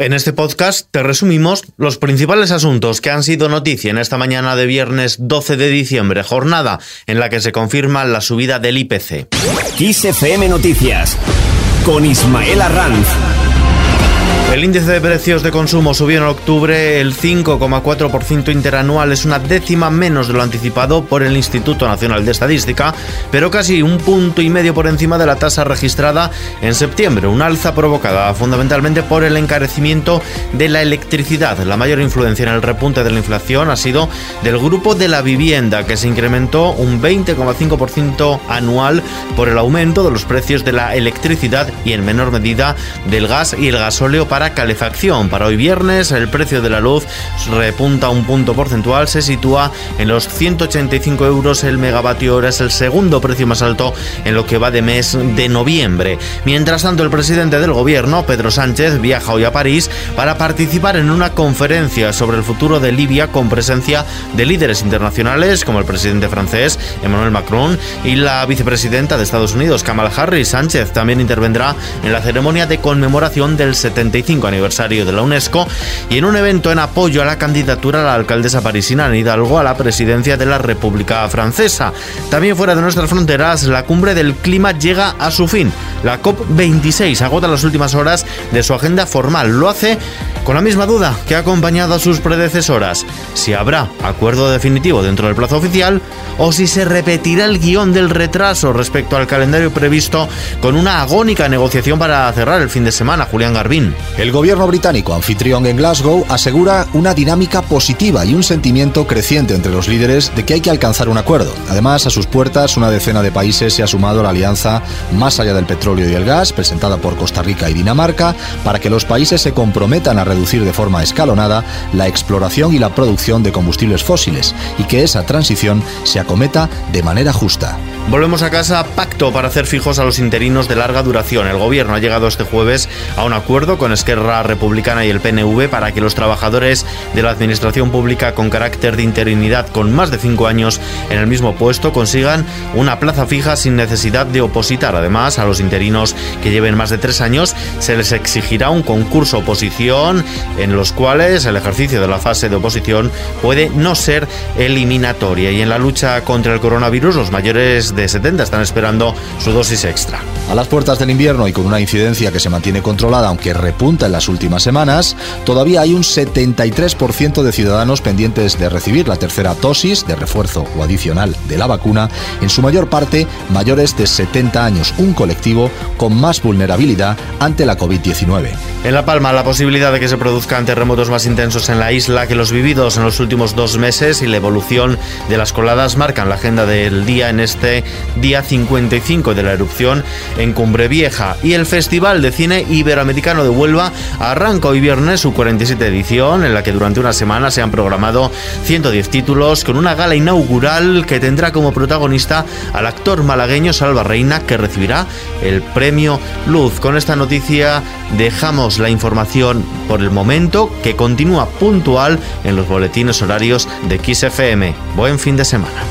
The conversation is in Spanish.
En este podcast te resumimos los principales asuntos que han sido noticia en esta mañana de viernes 12 de diciembre, jornada en la que se confirma la subida del IPC. XFM Noticias con Ismael Arranz. El índice de precios de consumo subió en octubre el 5,4% interanual, es una décima menos de lo anticipado por el Instituto Nacional de Estadística, pero casi un punto y medio por encima de la tasa registrada en septiembre, un alza provocada fundamentalmente por el encarecimiento de la electricidad. La mayor influencia en el repunte de la inflación ha sido del grupo de la vivienda, que se incrementó un 20,5% anual por el aumento de los precios de la electricidad y en menor medida del gas y el gasóleo para calefacción. Para hoy viernes el precio de la luz repunta un punto porcentual, se sitúa en los 185 euros el megavatio hora, es el segundo precio más alto en lo que va de mes de noviembre. Mientras tanto, el presidente del gobierno, Pedro Sánchez, viaja hoy a París para participar en una conferencia sobre el futuro de Libia con presencia de líderes internacionales como el presidente francés, Emmanuel Macron, y la vicepresidenta de Estados Unidos, Kamala Harris. Sánchez también intervendrá en la ceremonia de conmemoración del 75 aniversario de la UNESCO y en un evento en apoyo a la candidatura a la alcaldesa parisina Anne Hidalgo a la presidencia de la República Francesa. También fuera de nuestras fronteras, la cumbre del clima llega a su fin. La COP26 agota las últimas horas de su agenda formal. Lo hace con la misma duda que ha acompañado a sus predecesoras, si habrá acuerdo definitivo dentro del plazo oficial o si se repetirá el guion del retraso respecto al calendario previsto con una agónica negociación para cerrar el fin de semana, Julián Garbín. El gobierno británico anfitrión en Glasgow asegura una dinámica positiva y un sentimiento creciente entre los líderes de que hay que alcanzar un acuerdo. Además, a sus puertas, una decena de países se ha sumado a la alianza Más allá del petróleo y el gas, presentada por Costa Rica y Dinamarca, para que los países se comprometan a reducir de forma escalonada la exploración y la producción de combustibles fósiles y que esa transición se acometa de manera justa. Volvemos a casa, pacto para hacer fijos a los interinos de larga duración. El gobierno ha llegado este jueves a un acuerdo con Esquerra Republicana y el PNV para que los trabajadores de la administración pública con carácter de interinidad con más de cinco años en el mismo puesto consigan una plaza fija sin necesidad de opositar. Además, a los interinos que lleven más de tres años se les exigirá un concurso oposición en los cuales el ejercicio de la fase de oposición puede no ser eliminatoria. Y en la lucha contra el coronavirus, los mayores de 70 están esperando su dosis extra. A las puertas del invierno y con una incidencia que se mantiene controlada, aunque repunta en las últimas semanas, todavía hay un 73% de ciudadanos pendientes de recibir la tercera dosis de refuerzo o adicional de la vacuna, en su mayor parte mayores de 70 años, un colectivo con más vulnerabilidad ante la COVID-19. En La Palma, la posibilidad de que se produzcan terremotos más intensos en la isla que los vividos en los últimos dos meses y la evolución de las coladas marcan la agenda del día en este día 55 de la erupción en Cumbre Vieja. Y el Festival de Cine Iberoamericano de Huelva arranca hoy viernes su 47 edición, en la que durante una semana se han programado 110 títulos, con una gala inaugural que tendrá como protagonista al actor malagueño Salva Reina, que recibirá el premio Luz. Con esta noticia dejamos la información por el momento, que continúa puntual en los boletines horarios de XFM. Buen fin de semana.